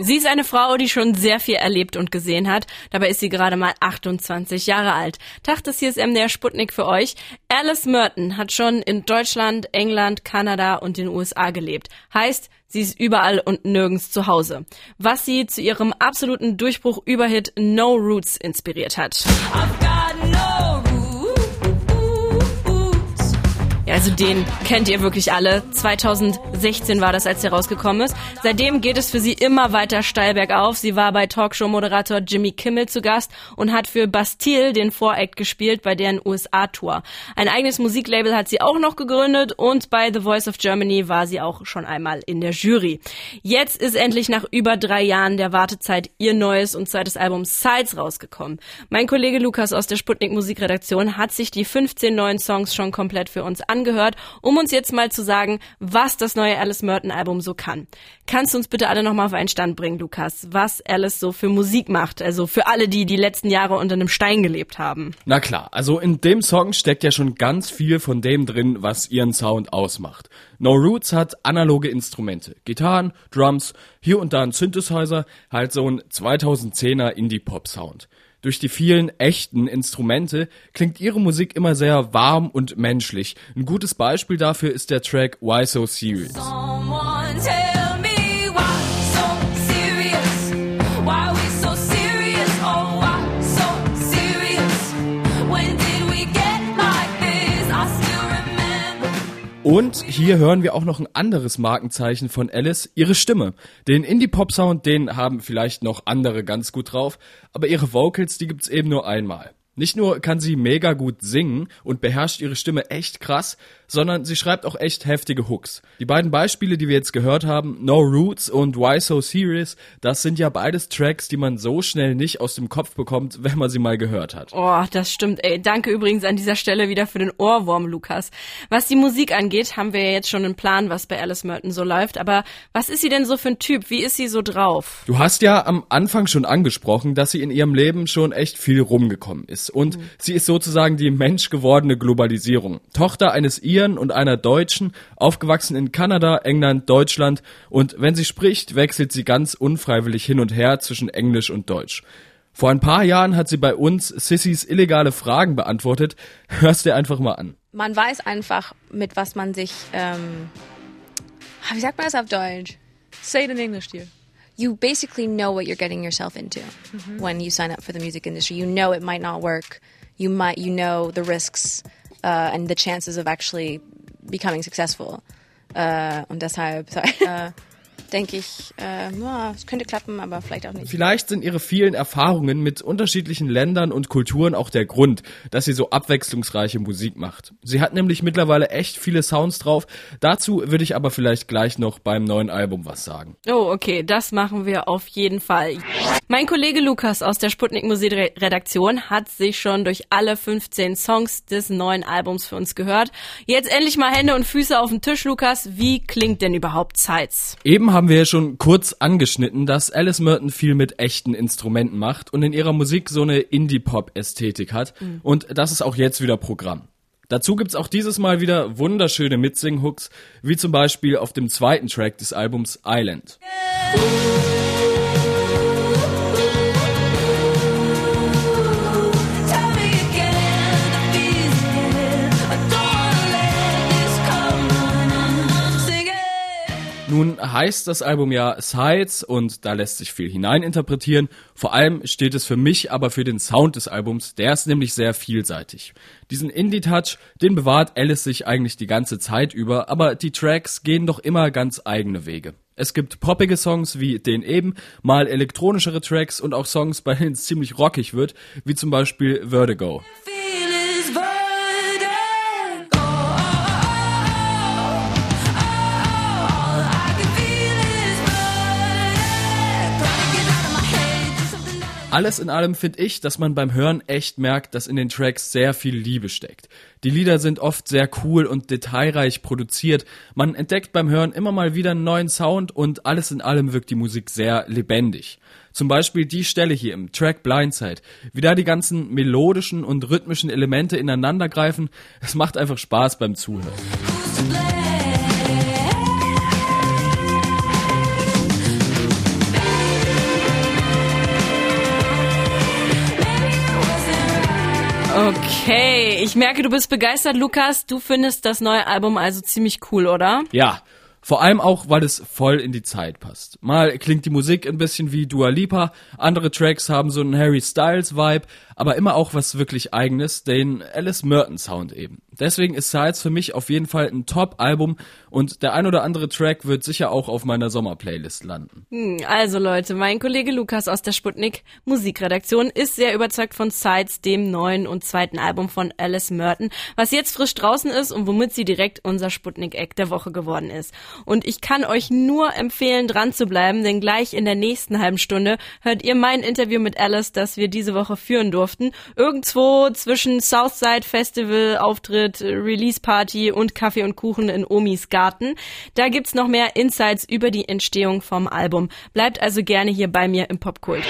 Sie ist eine Frau, die schon sehr viel erlebt und gesehen hat. Dabei ist sie gerade mal 28 Jahre alt. Tag, das hier ist MDR Sputnik für euch. Alice Merton hat schon in Deutschland, England, Kanada und den USA gelebt. Heißt, sie ist überall und nirgends zu Hause. Was sie zu ihrem absoluten Durchbruch Überhit No Roots inspiriert hat. Also den kennt ihr wirklich alle. 2016 war das, als er rausgekommen ist. Seitdem geht es für sie immer weiter steil bergauf. Sie war bei Talkshow-Moderator Jimmy Kimmel zu Gast und hat für Bastille den Voract gespielt bei deren USA-Tour. Ein eigenes Musiklabel hat sie auch noch gegründet und bei The Voice of Germany war sie auch schon einmal in der Jury. Jetzt ist endlich nach über drei Jahren der Wartezeit ihr neues und zweites Album Sides rausgekommen. Mein Kollege Lukas aus der Sputnik Musikredaktion hat sich die 15 neuen Songs schon komplett für uns angehört angehört, um uns jetzt mal zu sagen, was das neue Alice Merton Album so kann. Kannst du uns bitte alle nochmal auf einen Stand bringen, Lukas, was Alice so für Musik macht? Also für alle, die die letzten Jahre unter einem Stein gelebt haben. Na klar, also in dem Song steckt ja schon ganz viel von dem drin, was ihren Sound ausmacht. No Roots hat analoge Instrumente, Gitarren, Drums, hier und da ein Synthesizer, halt so ein 2010er Indie-Pop-Sound. Durch die vielen echten Instrumente klingt ihre Musik immer sehr warm und menschlich. Ein gutes Beispiel dafür ist der Track Why So Serious. Und hier hören wir auch noch ein anderes Markenzeichen von Alice, ihre Stimme. Den Indie-Pop-Sound, den haben vielleicht noch andere ganz gut drauf, aber ihre Vocals, die gibt's eben nur einmal. Nicht nur kann sie mega gut singen und beherrscht ihre Stimme echt krass, sondern sie schreibt auch echt heftige Hooks. Die beiden Beispiele, die wir jetzt gehört haben, No Roots und Why So Serious, das sind ja beides Tracks, die man so schnell nicht aus dem Kopf bekommt, wenn man sie mal gehört hat. Oh, das stimmt, ey. Danke übrigens an dieser Stelle wieder für den Ohrwurm, Lukas. Was die Musik angeht, haben wir ja jetzt schon einen Plan, was bei Alice Merton so läuft, aber was ist sie denn so für ein Typ? Wie ist sie so drauf? Du hast ja am Anfang schon angesprochen, dass sie in ihrem Leben schon echt viel rumgekommen ist und mhm. sie ist sozusagen die menschgewordene Globalisierung. Tochter eines Iren und einer Deutschen, aufgewachsen in Kanada, England, Deutschland und wenn sie spricht, wechselt sie ganz unfreiwillig hin und her zwischen Englisch und Deutsch. Vor ein paar Jahren hat sie bei uns Sissys illegale Fragen beantwortet. Hörst dir einfach mal an. Man weiß einfach, mit was man sich, ähm, wie sagt man das auf Deutsch? Say it in English, dear you basically know what you're getting yourself into mm-hmm. when you sign up for the music industry. You know it might not work. You might you know the risks uh, and the chances of actually becoming successful. Und deshalb, uh, denke ich, äh, ja, es könnte klappen, aber vielleicht auch nicht. Vielleicht sind ihre vielen Erfahrungen mit unterschiedlichen Ländern und Kulturen auch der Grund, dass sie so abwechslungsreiche Musik macht. Sie hat nämlich mittlerweile echt viele Sounds drauf. Dazu würde ich aber vielleicht gleich noch beim neuen Album was sagen. Oh, okay, das machen wir auf jeden Fall. Mein Kollege Lukas aus der Sputnik Musikredaktion hat sich schon durch alle 15 Songs des neuen Albums für uns gehört. Jetzt endlich mal Hände und Füße auf den Tisch, Lukas. Wie klingt denn überhaupt Sides? Eben haben wir ja schon kurz angeschnitten, dass Alice Merton viel mit echten Instrumenten macht und in ihrer Musik so eine Indie-Pop-Ästhetik hat. Mhm. Und das ist auch jetzt wieder Programm. Dazu gibt's auch dieses Mal wieder wunderschöne Mitsing-Hooks, wie zum Beispiel auf dem zweiten Track des Albums Island. Yeah. Heißt das Album ja Sides und da lässt sich viel hineininterpretieren. Vor allem steht es für mich aber für den Sound des Albums, der ist nämlich sehr vielseitig. Diesen Indie-Touch, den bewahrt Alice sich eigentlich die ganze Zeit über, aber die Tracks gehen doch immer ganz eigene Wege. Es gibt poppige Songs wie den eben, mal elektronischere Tracks und auch Songs, bei denen es ziemlich rockig wird, wie zum Beispiel Vertigo. Alles in allem finde ich, dass man beim Hören echt merkt, dass in den Tracks sehr viel Liebe steckt. Die Lieder sind oft sehr cool und detailreich produziert. Man entdeckt beim Hören immer mal wieder einen neuen Sound und alles in allem wirkt die Musik sehr lebendig. Zum Beispiel die Stelle hier im Track Blindside. Wie da die ganzen melodischen und rhythmischen Elemente ineinander greifen. Es macht einfach Spaß beim Zuhören. Okay, ich merke, du bist begeistert, Lukas. Du findest das neue Album also ziemlich cool, oder? Ja, vor allem auch, weil es voll in die Zeit passt. Mal klingt die Musik ein bisschen wie Dua Lipa, andere Tracks haben so einen Harry Styles Vibe, aber immer auch was wirklich eigenes, den Alice Merton Sound eben. Deswegen ist Sides für mich auf jeden Fall ein Top-Album und der ein oder andere Track wird sicher auch auf meiner Sommerplaylist landen. Hm, also Leute, mein Kollege Lukas aus der Sputnik Musikredaktion ist sehr überzeugt von Sides, dem neuen und zweiten Album von Alice Merton, was jetzt frisch draußen ist und womit sie direkt unser Sputnik-Eck der Woche geworden ist. Und ich kann euch nur empfehlen, dran zu bleiben, denn gleich in der nächsten halben Stunde hört ihr mein Interview mit Alice, das wir diese Woche führen durften. Irgendwo zwischen Southside Festival, Auftritt, Release Party und Kaffee und Kuchen in Omis Garten. Da gibt's noch mehr Insights über die Entstehung vom Album. Bleibt also gerne hier bei mir im Popkult.